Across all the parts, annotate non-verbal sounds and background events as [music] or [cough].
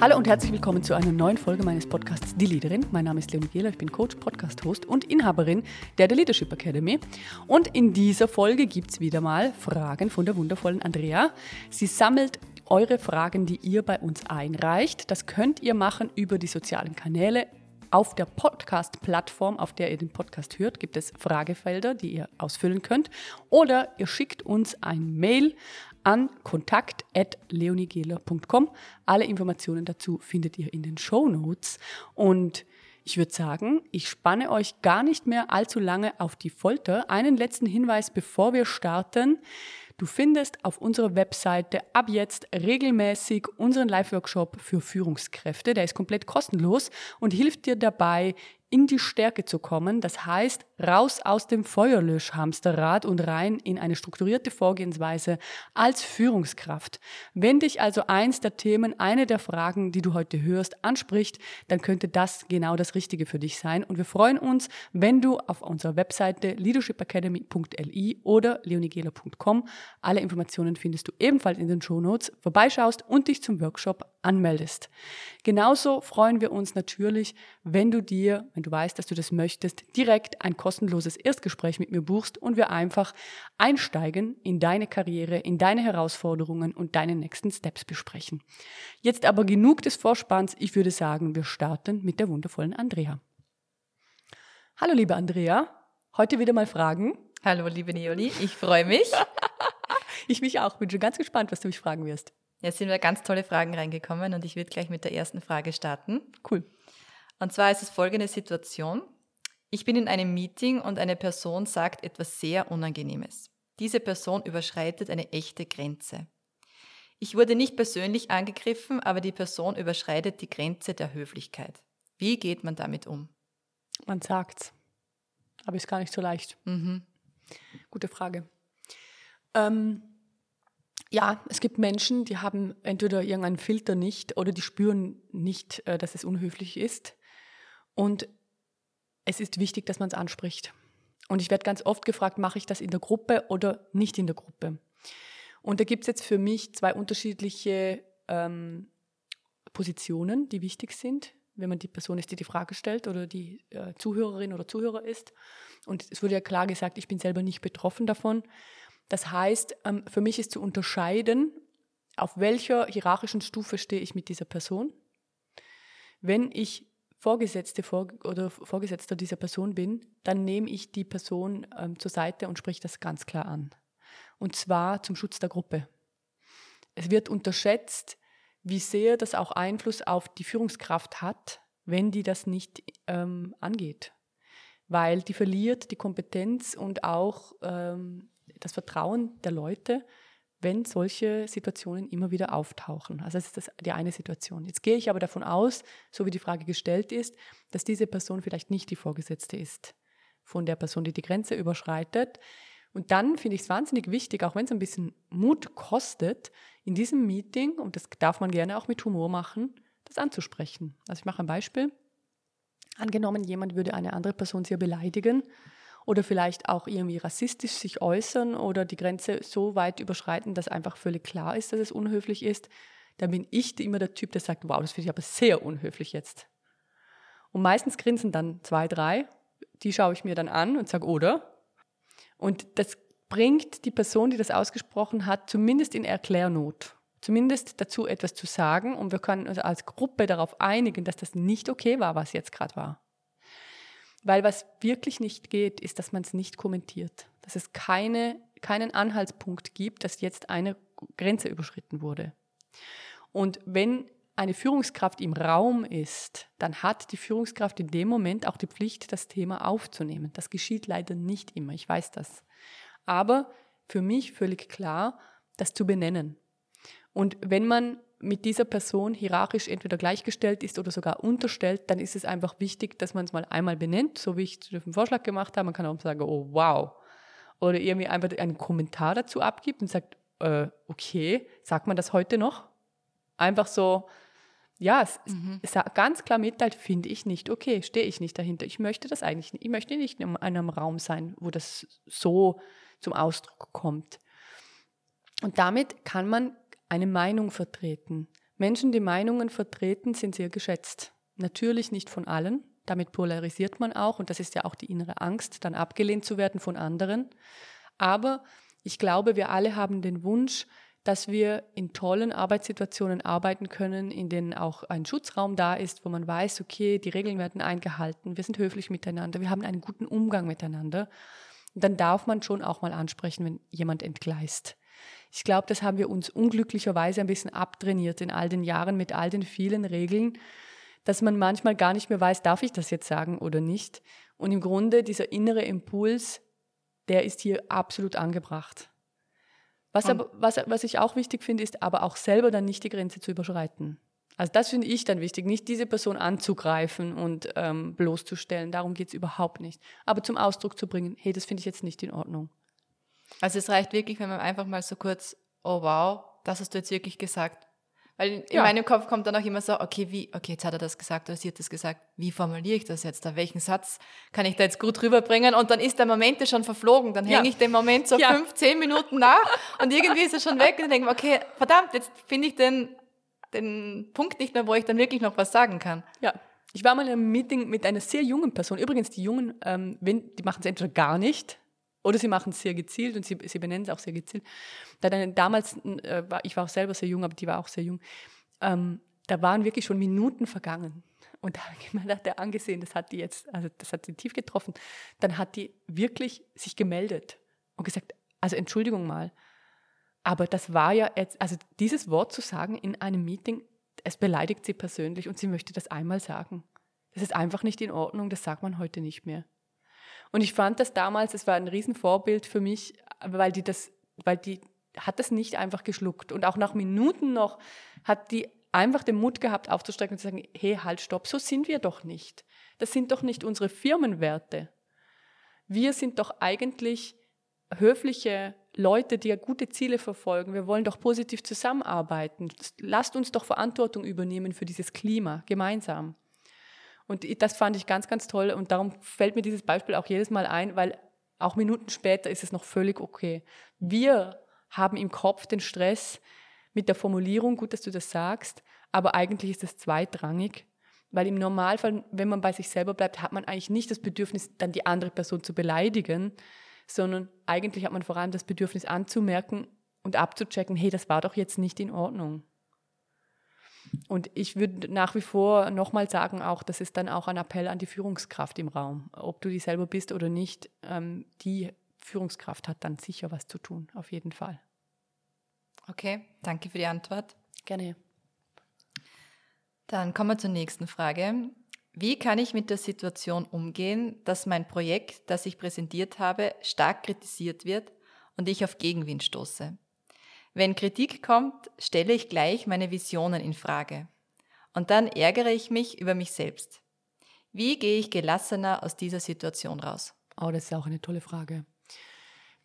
Hallo und herzlich willkommen zu einer neuen Folge meines Podcasts Die Leaderin. Mein Name ist Leonie Gehler, ich bin Coach, Podcast-Host und Inhaberin der The Leadership Academy. Und in dieser Folge gibt es wieder mal Fragen von der wundervollen Andrea. Sie sammelt eure Fragen, die ihr bei uns einreicht. Das könnt ihr machen über die sozialen Kanäle. Auf der Podcast-Plattform, auf der ihr den Podcast hört, gibt es Fragefelder, die ihr ausfüllen könnt. Oder ihr schickt uns ein Mail an kontakt.leonigela.com. Alle Informationen dazu findet ihr in den Show Notes. Und ich würde sagen, ich spanne euch gar nicht mehr allzu lange auf die Folter. Einen letzten Hinweis, bevor wir starten. Du findest auf unserer Webseite ab jetzt regelmäßig unseren Live-Workshop für Führungskräfte. Der ist komplett kostenlos und hilft dir dabei, in die Stärke zu kommen. Das heißt, raus aus dem Feuerlöschhamsterrad und rein in eine strukturierte Vorgehensweise als Führungskraft. Wenn dich also eins der Themen, eine der Fragen, die du heute hörst, anspricht, dann könnte das genau das Richtige für dich sein. Und wir freuen uns, wenn du auf unserer Webseite leadershipacademy.li oder leonigela.com alle Informationen findest du ebenfalls in den Shownotes, vorbeischaust und dich zum Workshop anmeldest. Genauso freuen wir uns natürlich, wenn du dir, wenn du weißt, dass du das möchtest, direkt ein kostenloses Erstgespräch mit mir buchst und wir einfach einsteigen in deine Karriere, in deine Herausforderungen und deine nächsten Steps besprechen. Jetzt aber genug des Vorspanns. Ich würde sagen, wir starten mit der wundervollen Andrea. Hallo, liebe Andrea. Heute wieder mal Fragen. Hallo, liebe Neoli. Ich freue mich. [laughs] ich mich auch. Bin schon ganz gespannt, was du mich fragen wirst. Jetzt sind wir ganz tolle Fragen reingekommen und ich würde gleich mit der ersten Frage starten. Cool. Und zwar ist es folgende Situation. Ich bin in einem Meeting und eine Person sagt etwas sehr Unangenehmes. Diese Person überschreitet eine echte Grenze. Ich wurde nicht persönlich angegriffen, aber die Person überschreitet die Grenze der Höflichkeit. Wie geht man damit um? Man sagt's. Aber ist gar nicht so leicht. Mhm. Gute Frage. Ähm, ja, es gibt Menschen, die haben entweder irgendeinen Filter nicht oder die spüren nicht, äh, dass es unhöflich ist. Und es ist wichtig, dass man es anspricht. Und ich werde ganz oft gefragt, mache ich das in der Gruppe oder nicht in der Gruppe? Und da gibt es jetzt für mich zwei unterschiedliche ähm, Positionen, die wichtig sind, wenn man die Person ist, die die Frage stellt oder die äh, Zuhörerin oder Zuhörer ist. Und es wurde ja klar gesagt, ich bin selber nicht betroffen davon. Das heißt, ähm, für mich ist zu unterscheiden, auf welcher hierarchischen Stufe stehe ich mit dieser Person. Wenn ich Vorgesetzte oder Vorgesetzter dieser Person bin, dann nehme ich die Person ähm, zur Seite und spreche das ganz klar an. Und zwar zum Schutz der Gruppe. Es wird unterschätzt, wie sehr das auch Einfluss auf die Führungskraft hat, wenn die das nicht ähm, angeht. Weil die verliert die Kompetenz und auch ähm, das Vertrauen der Leute, wenn solche Situationen immer wieder auftauchen. Also das ist das die eine Situation. Jetzt gehe ich aber davon aus, so wie die Frage gestellt ist, dass diese Person vielleicht nicht die Vorgesetzte ist von der Person, die die Grenze überschreitet. Und dann finde ich es wahnsinnig wichtig, auch wenn es ein bisschen Mut kostet, in diesem Meeting, und das darf man gerne auch mit Humor machen, das anzusprechen. Also ich mache ein Beispiel. Angenommen, jemand würde eine andere Person sehr beleidigen oder vielleicht auch irgendwie rassistisch sich äußern oder die Grenze so weit überschreiten, dass einfach völlig klar ist, dass es unhöflich ist, dann bin ich immer der Typ, der sagt, wow, das finde ich aber sehr unhöflich jetzt. Und meistens grinsen dann zwei, drei, die schaue ich mir dann an und sage, oder? Und das bringt die Person, die das ausgesprochen hat, zumindest in Erklärnot. Zumindest dazu etwas zu sagen und wir können uns als Gruppe darauf einigen, dass das nicht okay war, was jetzt gerade war. Weil was wirklich nicht geht, ist, dass man es nicht kommentiert. Dass es keine, keinen Anhaltspunkt gibt, dass jetzt eine Grenze überschritten wurde. Und wenn eine Führungskraft im Raum ist, dann hat die Führungskraft in dem Moment auch die Pflicht, das Thema aufzunehmen. Das geschieht leider nicht immer, ich weiß das. Aber für mich völlig klar, das zu benennen. Und wenn man mit dieser Person hierarchisch entweder gleichgestellt ist oder sogar unterstellt, dann ist es einfach wichtig, dass man es mal einmal benennt, so wie ich zu dem Vorschlag gemacht habe. Man kann auch sagen, oh wow. Oder irgendwie einfach einen Kommentar dazu abgibt und sagt, äh, okay, sagt man das heute noch? Einfach so, ja, es, mhm. es ganz klar mitteilt, finde ich nicht okay, stehe ich nicht dahinter. Ich möchte das eigentlich nicht. Ich möchte nicht in einem Raum sein, wo das so zum Ausdruck kommt. Und damit kann man eine Meinung vertreten. Menschen, die Meinungen vertreten, sind sehr geschätzt. Natürlich nicht von allen. Damit polarisiert man auch. Und das ist ja auch die innere Angst, dann abgelehnt zu werden von anderen. Aber ich glaube, wir alle haben den Wunsch, dass wir in tollen Arbeitssituationen arbeiten können, in denen auch ein Schutzraum da ist, wo man weiß, okay, die Regeln werden eingehalten, wir sind höflich miteinander, wir haben einen guten Umgang miteinander. Und dann darf man schon auch mal ansprechen, wenn jemand entgleist. Ich glaube, das haben wir uns unglücklicherweise ein bisschen abtrainiert in all den Jahren mit all den vielen Regeln, dass man manchmal gar nicht mehr weiß, darf ich das jetzt sagen oder nicht. Und im Grunde dieser innere Impuls, der ist hier absolut angebracht. Was, aber, was, was ich auch wichtig finde, ist aber auch selber dann nicht die Grenze zu überschreiten. Also das finde ich dann wichtig, nicht diese Person anzugreifen und ähm, bloßzustellen. Darum geht es überhaupt nicht. Aber zum Ausdruck zu bringen, hey, das finde ich jetzt nicht in Ordnung. Also es reicht wirklich, wenn man einfach mal so kurz, oh wow, das hast du jetzt wirklich gesagt. Weil in ja. meinem Kopf kommt dann auch immer so, okay, wie, okay, jetzt hat er das gesagt oder sie hat das gesagt. Wie formuliere ich das jetzt? Da welchen Satz kann ich da jetzt gut rüberbringen? Und dann ist der Moment schon verflogen. Dann ja. hänge ich den Moment so ja. fünf, zehn Minuten nach und irgendwie ist er schon weg und dann denke ich, okay, verdammt, jetzt finde ich den, den Punkt nicht mehr, wo ich dann wirklich noch was sagen kann. Ja. Ich war mal in einem Meeting mit einer sehr jungen Person. Übrigens, die Jungen, ähm, die machen es entweder gar nicht oder sie machen es sehr gezielt und sie, sie benennen es auch sehr gezielt. Da dann damals, äh, war, ich war auch selber sehr jung, aber die war auch sehr jung, ähm, da waren wirklich schon Minuten vergangen. Und da habe ich mir gedacht, angesehen, das hat die jetzt, also das hat sie tief getroffen. Dann hat die wirklich sich gemeldet und gesagt, also Entschuldigung mal, aber das war ja jetzt, also dieses Wort zu sagen in einem Meeting, es beleidigt sie persönlich und sie möchte das einmal sagen. Das ist einfach nicht in Ordnung, das sagt man heute nicht mehr. Und ich fand das damals, es war ein Riesenvorbild für mich, weil die das, weil die hat das nicht einfach geschluckt. Und auch nach Minuten noch hat die einfach den Mut gehabt, aufzustrecken und zu sagen, hey, halt, stopp, so sind wir doch nicht. Das sind doch nicht unsere Firmenwerte. Wir sind doch eigentlich höfliche Leute, die ja gute Ziele verfolgen. Wir wollen doch positiv zusammenarbeiten. Lasst uns doch Verantwortung übernehmen für dieses Klima gemeinsam. Und das fand ich ganz, ganz toll. Und darum fällt mir dieses Beispiel auch jedes Mal ein, weil auch Minuten später ist es noch völlig okay. Wir haben im Kopf den Stress mit der Formulierung, gut, dass du das sagst, aber eigentlich ist es zweitrangig, weil im Normalfall, wenn man bei sich selber bleibt, hat man eigentlich nicht das Bedürfnis, dann die andere Person zu beleidigen, sondern eigentlich hat man vor allem das Bedürfnis anzumerken und abzuchecken, hey, das war doch jetzt nicht in Ordnung. Und ich würde nach wie vor nochmal sagen, auch das ist dann auch ein Appell an die Führungskraft im Raum. Ob du die selber bist oder nicht, ähm, die Führungskraft hat dann sicher was zu tun, auf jeden Fall. Okay, danke für die Antwort. Gerne. Dann kommen wir zur nächsten Frage. Wie kann ich mit der Situation umgehen, dass mein Projekt, das ich präsentiert habe, stark kritisiert wird und ich auf Gegenwind stoße? Wenn Kritik kommt, stelle ich gleich meine Visionen in Frage. Und dann ärgere ich mich über mich selbst. Wie gehe ich gelassener aus dieser Situation raus? Oh, das ist auch eine tolle Frage.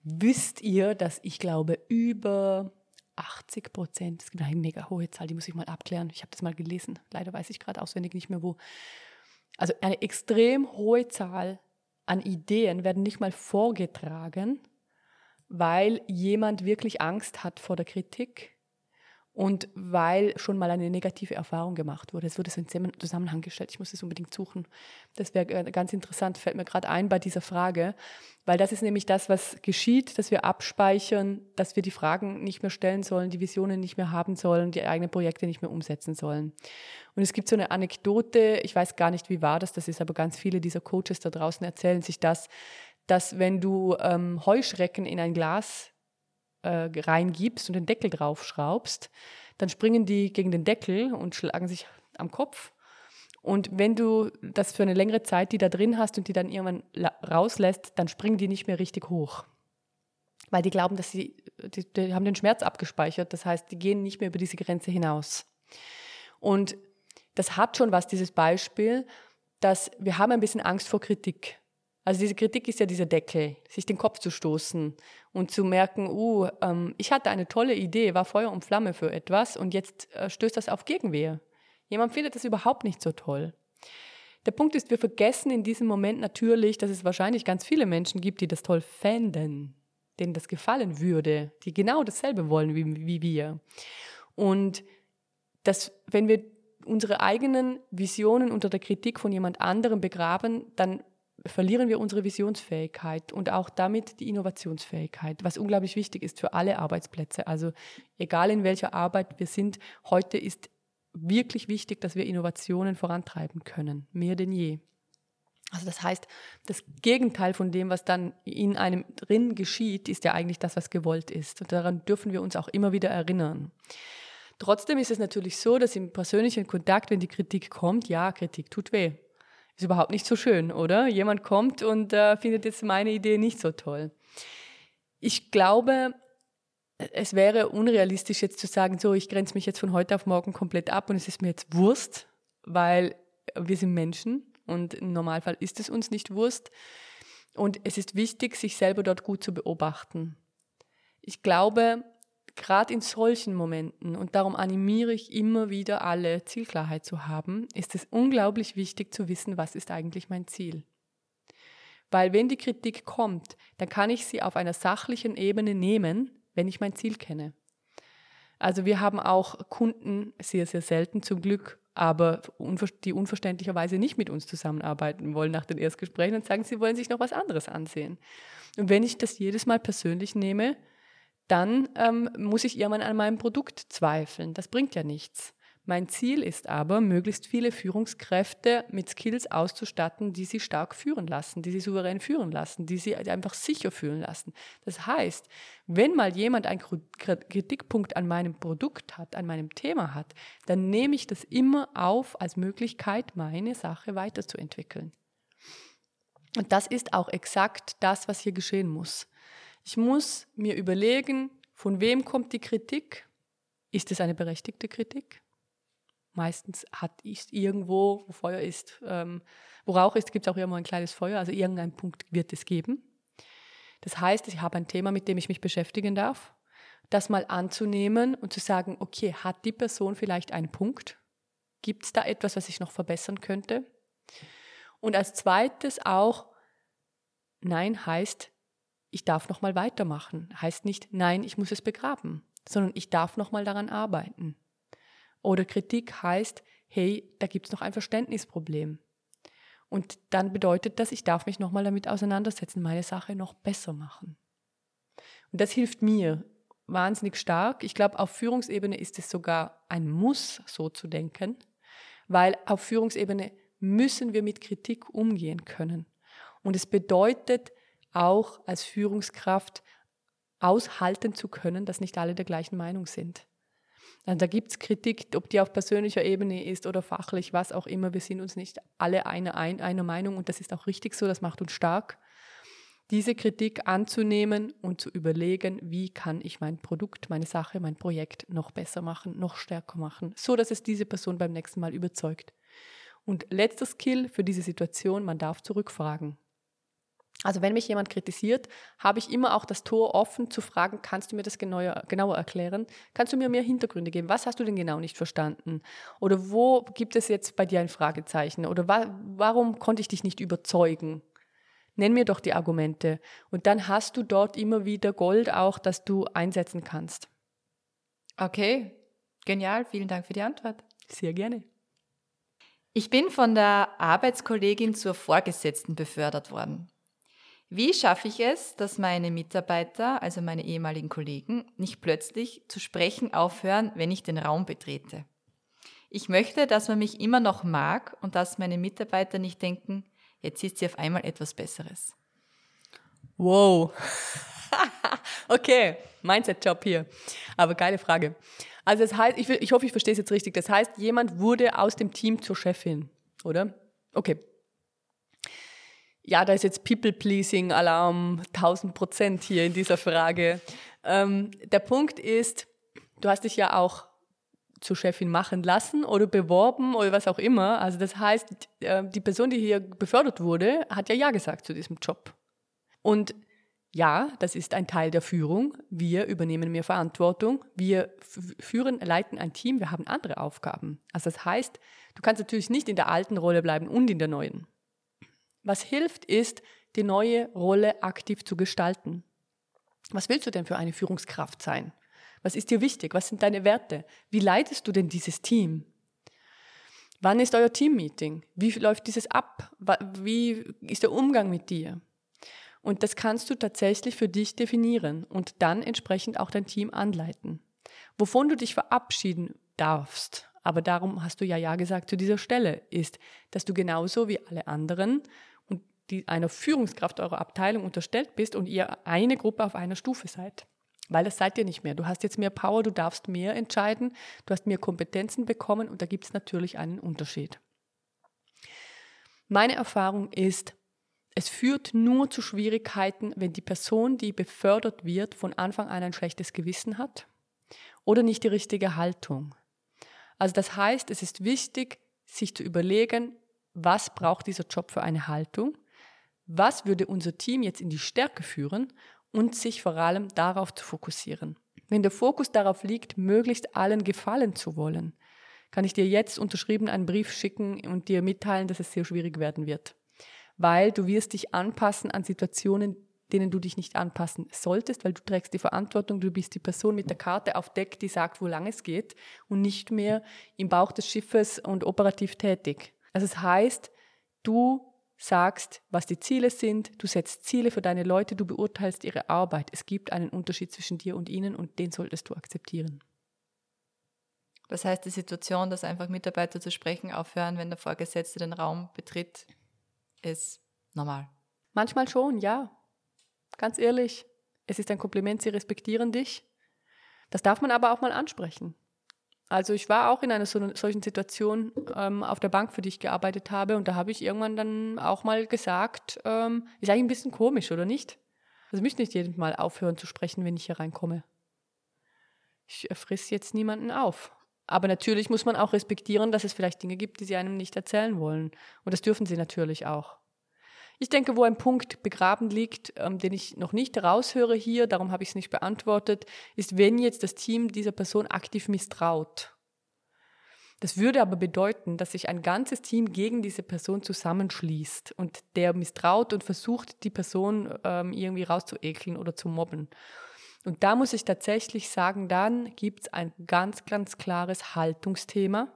Wisst ihr, dass ich glaube, über 80 Prozent, es gibt eine mega hohe Zahl, die muss ich mal abklären. Ich habe das mal gelesen. Leider weiß ich gerade auswendig nicht mehr wo. Also eine extrem hohe Zahl an Ideen werden nicht mal vorgetragen, weil jemand wirklich Angst hat vor der Kritik und weil schon mal eine negative Erfahrung gemacht wurde. Es wurde so in Zusammenhang gestellt. Ich muss es unbedingt suchen. Das wäre ganz interessant, fällt mir gerade ein bei dieser Frage, weil das ist nämlich das, was geschieht, dass wir abspeichern, dass wir die Fragen nicht mehr stellen sollen, die Visionen nicht mehr haben sollen, die eigenen Projekte nicht mehr umsetzen sollen. Und es gibt so eine Anekdote, ich weiß gar nicht, wie wahr das, das ist, aber ganz viele dieser Coaches da draußen erzählen sich das, dass wenn du ähm, Heuschrecken in ein Glas äh, reingibst und den Deckel draufschraubst, dann springen die gegen den Deckel und schlagen sich am Kopf. Und wenn du das für eine längere Zeit die da drin hast und die dann irgendwann rauslässt, dann springen die nicht mehr richtig hoch. Weil die glauben, dass sie, die, die haben den Schmerz abgespeichert. Das heißt, die gehen nicht mehr über diese Grenze hinaus. Und das hat schon was, dieses Beispiel, dass wir haben ein bisschen Angst vor Kritik. Also diese Kritik ist ja dieser Deckel, sich den Kopf zu stoßen und zu merken, uh, ähm, ich hatte eine tolle Idee, war Feuer und Flamme für etwas und jetzt äh, stößt das auf Gegenwehr. Jemand findet das überhaupt nicht so toll. Der Punkt ist, wir vergessen in diesem Moment natürlich, dass es wahrscheinlich ganz viele Menschen gibt, die das toll fänden, denen das gefallen würde, die genau dasselbe wollen wie, wie wir. Und dass wenn wir unsere eigenen Visionen unter der Kritik von jemand anderem begraben, dann verlieren wir unsere Visionsfähigkeit und auch damit die Innovationsfähigkeit, was unglaublich wichtig ist für alle Arbeitsplätze. Also egal in welcher Arbeit wir sind, heute ist wirklich wichtig, dass wir Innovationen vorantreiben können, mehr denn je. Also das heißt, das Gegenteil von dem, was dann in einem drin geschieht, ist ja eigentlich das, was gewollt ist. Und daran dürfen wir uns auch immer wieder erinnern. Trotzdem ist es natürlich so, dass im persönlichen Kontakt, wenn die Kritik kommt, ja, Kritik tut weh. Ist überhaupt nicht so schön, oder? Jemand kommt und äh, findet jetzt meine Idee nicht so toll. Ich glaube, es wäre unrealistisch jetzt zu sagen, so, ich grenze mich jetzt von heute auf morgen komplett ab und es ist mir jetzt Wurst, weil wir sind Menschen und im Normalfall ist es uns nicht Wurst. Und es ist wichtig, sich selber dort gut zu beobachten. Ich glaube, gerade in solchen Momenten, und darum animiere ich immer wieder alle, Zielklarheit zu haben, ist es unglaublich wichtig zu wissen, was ist eigentlich mein Ziel. Weil wenn die Kritik kommt, dann kann ich sie auf einer sachlichen Ebene nehmen, wenn ich mein Ziel kenne. Also wir haben auch Kunden, sehr, sehr selten zum Glück, aber die unverständlicherweise nicht mit uns zusammenarbeiten wollen nach den Erstgesprächen und sagen, sie wollen sich noch was anderes ansehen. Und wenn ich das jedes Mal persönlich nehme, dann ähm, muss ich irgendwann an meinem Produkt zweifeln. Das bringt ja nichts. Mein Ziel ist aber, möglichst viele Führungskräfte mit Skills auszustatten, die sie stark führen lassen, die sie souverän führen lassen, die sie einfach sicher fühlen lassen. Das heißt, wenn mal jemand einen Kritikpunkt an meinem Produkt hat, an meinem Thema hat, dann nehme ich das immer auf als Möglichkeit, meine Sache weiterzuentwickeln. Und das ist auch exakt das, was hier geschehen muss. Ich muss mir überlegen, von wem kommt die Kritik? Ist es eine berechtigte Kritik? Meistens hat ist irgendwo, wo Feuer ist, ähm, wo Rauch ist, gibt es auch immer ein kleines Feuer. Also irgendein Punkt wird es geben. Das heißt, ich habe ein Thema, mit dem ich mich beschäftigen darf. Das mal anzunehmen und zu sagen, okay, hat die Person vielleicht einen Punkt? Gibt es da etwas, was ich noch verbessern könnte? Und als zweites auch, nein heißt, ich darf noch mal weitermachen. Heißt nicht, nein, ich muss es begraben, sondern ich darf noch mal daran arbeiten. Oder Kritik heißt, hey, da gibt es noch ein Verständnisproblem. Und dann bedeutet das, ich darf mich noch mal damit auseinandersetzen, meine Sache noch besser machen. Und das hilft mir wahnsinnig stark. Ich glaube, auf Führungsebene ist es sogar ein Muss, so zu denken, weil auf Führungsebene müssen wir mit Kritik umgehen können. Und es bedeutet, auch als Führungskraft aushalten zu können, dass nicht alle der gleichen Meinung sind. Also da gibt es Kritik, ob die auf persönlicher Ebene ist oder fachlich, was auch immer. Wir sind uns nicht alle einer, einer Meinung und das ist auch richtig so, das macht uns stark. Diese Kritik anzunehmen und zu überlegen, wie kann ich mein Produkt, meine Sache, mein Projekt noch besser machen, noch stärker machen, so dass es diese Person beim nächsten Mal überzeugt. Und letzter Skill für diese Situation, man darf zurückfragen. Also wenn mich jemand kritisiert, habe ich immer auch das Tor offen zu fragen, kannst du mir das genauer, genauer erklären? Kannst du mir mehr Hintergründe geben? Was hast du denn genau nicht verstanden? Oder wo gibt es jetzt bei dir ein Fragezeichen? Oder wa warum konnte ich dich nicht überzeugen? Nenn mir doch die Argumente. Und dann hast du dort immer wieder Gold auch, das du einsetzen kannst. Okay, genial. Vielen Dank für die Antwort. Sehr gerne. Ich bin von der Arbeitskollegin zur Vorgesetzten befördert worden. Wie schaffe ich es, dass meine Mitarbeiter, also meine ehemaligen Kollegen, nicht plötzlich zu sprechen aufhören, wenn ich den Raum betrete? Ich möchte, dass man mich immer noch mag und dass meine Mitarbeiter nicht denken, jetzt ist sie auf einmal etwas Besseres. Wow. [laughs] okay, Mindset-Job hier. Aber geile Frage. Also das heißt, ich, ich hoffe, ich verstehe es jetzt richtig. Das heißt, jemand wurde aus dem Team zur Chefin, oder? Okay, ja, da ist jetzt People-Pleasing-Alarm 1000 Prozent hier in dieser Frage. Ähm, der Punkt ist, du hast dich ja auch zur Chefin machen lassen oder beworben oder was auch immer. Also das heißt, äh, die Person, die hier befördert wurde, hat ja Ja gesagt zu diesem Job. Und ja, das ist ein Teil der Führung. Wir übernehmen mehr Verantwortung. Wir führen, leiten ein Team. Wir haben andere Aufgaben. Also das heißt, du kannst natürlich nicht in der alten Rolle bleiben und in der neuen. Was hilft, ist, die neue Rolle aktiv zu gestalten. Was willst du denn für eine Führungskraft sein? Was ist dir wichtig? Was sind deine Werte? Wie leitest du denn dieses Team? Wann ist euer Teammeeting? Wie läuft dieses ab? Wie ist der Umgang mit dir? Und das kannst du tatsächlich für dich definieren und dann entsprechend auch dein Team anleiten. Wovon du dich verabschieden darfst, aber darum hast du ja Ja gesagt zu dieser Stelle, ist, dass du genauso wie alle anderen die einer Führungskraft eurer Abteilung unterstellt bist und ihr eine Gruppe auf einer Stufe seid. Weil das seid ihr nicht mehr. Du hast jetzt mehr Power, du darfst mehr entscheiden, du hast mehr Kompetenzen bekommen und da gibt es natürlich einen Unterschied. Meine Erfahrung ist, es führt nur zu Schwierigkeiten, wenn die Person, die befördert wird, von Anfang an ein schlechtes Gewissen hat oder nicht die richtige Haltung. Also das heißt, es ist wichtig, sich zu überlegen, was braucht dieser Job für eine Haltung, was würde unser Team jetzt in die Stärke führen und sich vor allem darauf zu fokussieren. Wenn der Fokus darauf liegt, möglichst allen gefallen zu wollen, kann ich dir jetzt unterschrieben einen Brief schicken und dir mitteilen, dass es sehr schwierig werden wird weil du wirst dich anpassen an Situationen, denen du dich nicht anpassen solltest, weil du trägst die Verantwortung, du bist die Person mit der Karte auf Deck, die sagt, wo lang es geht und nicht mehr im Bauch des Schiffes und operativ tätig. Also es heißt, du sagst, was die Ziele sind, du setzt Ziele für deine Leute, du beurteilst ihre Arbeit. Es gibt einen Unterschied zwischen dir und ihnen und den solltest du akzeptieren. Das heißt, die Situation, dass einfach Mitarbeiter zu sprechen aufhören, wenn der Vorgesetzte den Raum betritt, ist normal. Manchmal schon, ja. Ganz ehrlich, es ist ein Kompliment, sie respektieren dich. Das darf man aber auch mal ansprechen. Also ich war auch in einer so, solchen Situation ähm, auf der Bank, für die ich gearbeitet habe, und da habe ich irgendwann dann auch mal gesagt, ähm, ist eigentlich ein bisschen komisch, oder nicht? Also ich möchte nicht jedes Mal aufhören zu sprechen, wenn ich hier reinkomme. Ich friss jetzt niemanden auf. Aber natürlich muss man auch respektieren, dass es vielleicht Dinge gibt, die sie einem nicht erzählen wollen. Und das dürfen sie natürlich auch. Ich denke, wo ein Punkt begraben liegt, ähm, den ich noch nicht raushöre hier, darum habe ich es nicht beantwortet, ist, wenn jetzt das Team dieser Person aktiv misstraut. Das würde aber bedeuten, dass sich ein ganzes Team gegen diese Person zusammenschließt und der misstraut und versucht, die Person ähm, irgendwie rauszuekeln oder zu mobben. Und da muss ich tatsächlich sagen, dann gibt es ein ganz, ganz klares Haltungsthema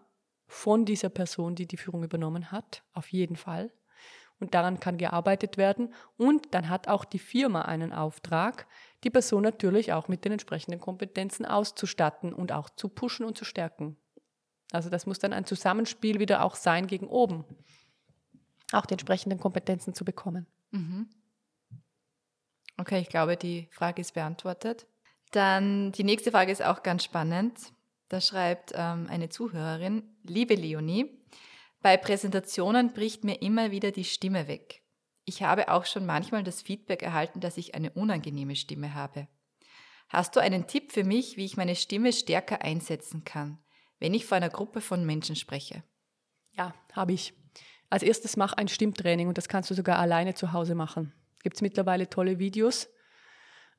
von dieser Person, die die Führung übernommen hat, auf jeden Fall. Und daran kann gearbeitet werden. Und dann hat auch die Firma einen Auftrag, die Person natürlich auch mit den entsprechenden Kompetenzen auszustatten und auch zu pushen und zu stärken. Also das muss dann ein Zusammenspiel wieder auch sein gegen oben, auch die entsprechenden Kompetenzen zu bekommen. Mhm. Okay, ich glaube, die Frage ist beantwortet. Dann die nächste Frage ist auch ganz spannend. Da schreibt ähm, eine Zuhörerin, liebe Leonie, bei Präsentationen bricht mir immer wieder die Stimme weg. Ich habe auch schon manchmal das Feedback erhalten, dass ich eine unangenehme Stimme habe. Hast du einen Tipp für mich, wie ich meine Stimme stärker einsetzen kann, wenn ich vor einer Gruppe von Menschen spreche? Ja, habe ich. Als erstes mach ein Stimmtraining und das kannst du sogar alleine zu Hause machen. Gibt es mittlerweile tolle Videos.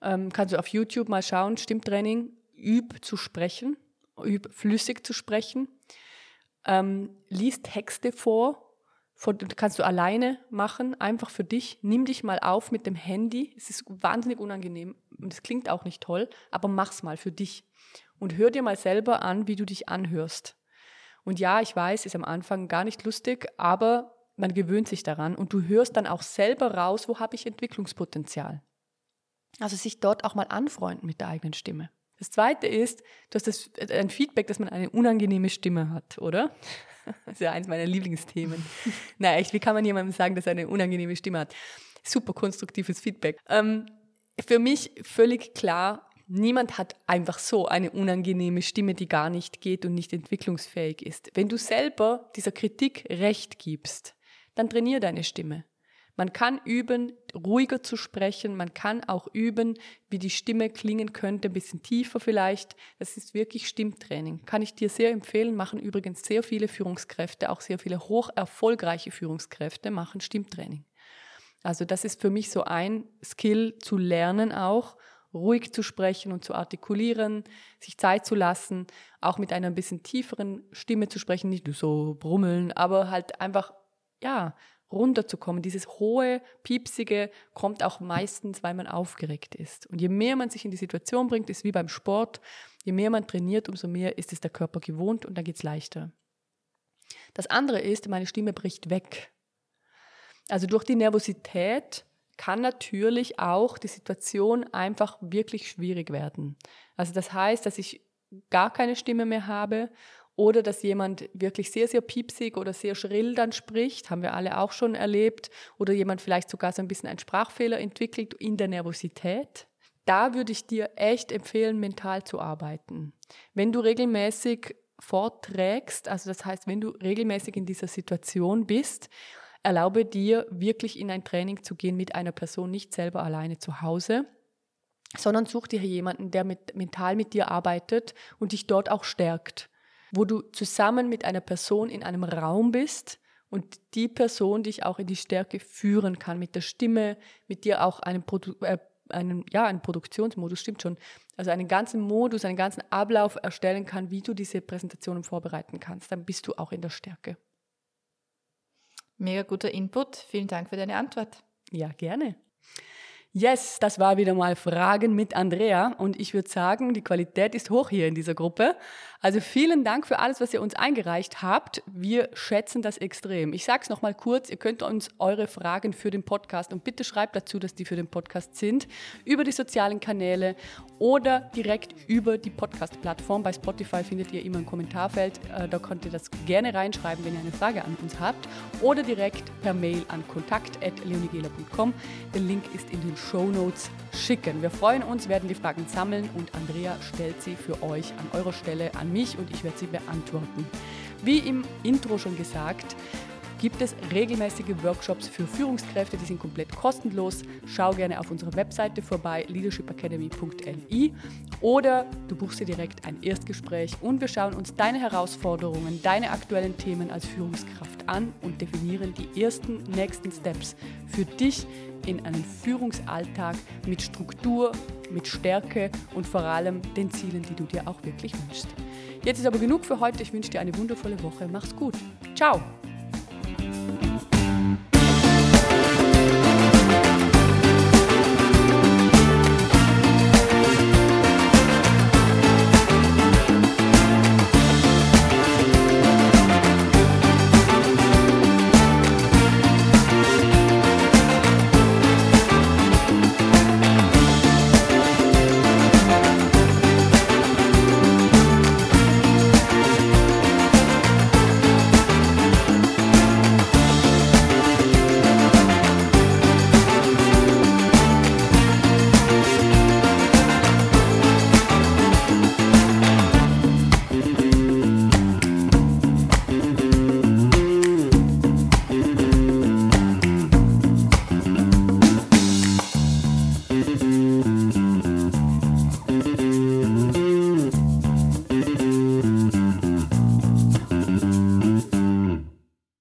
Ähm, kannst du auf YouTube mal schauen, Stimmtraining, üb zu sprechen, üb flüssig zu sprechen. Ähm, lies Texte vor, von, kannst du alleine machen, einfach für dich. Nimm dich mal auf mit dem Handy. Es ist wahnsinnig unangenehm und es klingt auch nicht toll, aber mach's mal für dich. Und hör dir mal selber an, wie du dich anhörst. Und ja, ich weiß, ist am Anfang gar nicht lustig, aber man gewöhnt sich daran und du hörst dann auch selber raus, wo habe ich Entwicklungspotenzial. Also sich dort auch mal anfreunden mit der eigenen Stimme. Das zweite ist, du hast das, ein Feedback, dass man eine unangenehme Stimme hat, oder? [laughs] Das ist ja eins meiner Lieblingsthemen. [laughs] Na echt, wie kann man jemandem sagen, dass er eine unangenehme Stimme hat? Super konstruktives Feedback. Ähm, für mich völlig klar, niemand hat einfach so eine unangenehme Stimme, die gar nicht geht und nicht entwicklungsfähig ist. Wenn du selber dieser Kritik Recht gibst, dann trainier deine Stimme. Man kann üben, ruhiger zu sprechen. Man kann auch üben, wie die Stimme klingen könnte, ein bisschen tiefer vielleicht. Das ist wirklich Stimmtraining. Kann ich dir sehr empfehlen. Machen übrigens sehr viele Führungskräfte, auch sehr viele hoch erfolgreiche Führungskräfte machen Stimmtraining. Also das ist für mich so ein Skill zu lernen auch, ruhig zu sprechen und zu artikulieren, sich Zeit zu lassen, auch mit einer ein bisschen tieferen Stimme zu sprechen, nicht nur so brummeln, aber halt einfach ja, runterzukommen. Dieses hohe, piepsige kommt auch meistens, weil man aufgeregt ist. Und je mehr man sich in die Situation bringt, ist wie beim Sport, je mehr man trainiert, umso mehr ist es der Körper gewohnt und dann geht es leichter. Das andere ist, meine Stimme bricht weg. Also durch die Nervosität kann natürlich auch die Situation einfach wirklich schwierig werden. Also das heißt, dass ich gar keine Stimme mehr habe oder dass jemand wirklich sehr, sehr piepsig oder sehr schrill dann spricht, haben wir alle auch schon erlebt, oder jemand vielleicht sogar so ein bisschen einen Sprachfehler entwickelt in der Nervosität. Da würde ich dir echt empfehlen, mental zu arbeiten. Wenn du regelmäßig vorträgst, also das heißt, wenn du regelmäßig in dieser Situation bist, erlaube dir wirklich in ein Training zu gehen mit einer Person, nicht selber alleine zu Hause, sondern such dir jemanden, der mit, mental mit dir arbeitet und dich dort auch stärkt wo du zusammen mit einer Person in einem Raum bist und die Person dich auch in die Stärke führen kann, mit der Stimme, mit dir auch einen, Produ äh, einen, ja, einen Produktionsmodus, stimmt schon, also einen ganzen Modus, einen ganzen Ablauf erstellen kann, wie du diese Präsentationen vorbereiten kannst. Dann bist du auch in der Stärke. Mega guter Input. Vielen Dank für deine Antwort. Ja, gerne. Yes, das war wieder mal Fragen mit Andrea und ich würde sagen, die Qualität ist hoch hier in dieser Gruppe. Also vielen Dank für alles, was ihr uns eingereicht habt. Wir schätzen das extrem. Ich sage es nochmal kurz, ihr könnt uns eure Fragen für den Podcast und bitte schreibt dazu, dass die für den Podcast sind, über die sozialen Kanäle oder direkt über die Podcast-Plattform. Bei Spotify findet ihr immer ein Kommentarfeld, äh, da könnt ihr das gerne reinschreiben, wenn ihr eine Frage an uns habt oder direkt per Mail an kontakt.leonigela.com. Der Link ist in den Show Notes schicken. Wir freuen uns, werden die Fragen sammeln und Andrea stellt sie für euch an eurer Stelle an mich und ich werde sie beantworten. Wie im Intro schon gesagt, gibt es regelmäßige Workshops für Führungskräfte, die sind komplett kostenlos. Schau gerne auf unserer Webseite vorbei, leadershipacademy.li oder du buchst dir direkt ein Erstgespräch und wir schauen uns deine Herausforderungen, deine aktuellen Themen als Führungskraft an und definieren die ersten nächsten Steps für dich in einen Führungsalltag mit Struktur, mit Stärke und vor allem den Zielen, die du dir auch wirklich wünschst. Jetzt ist aber genug für heute. Ich wünsche dir eine wundervolle Woche. Mach's gut. Ciao.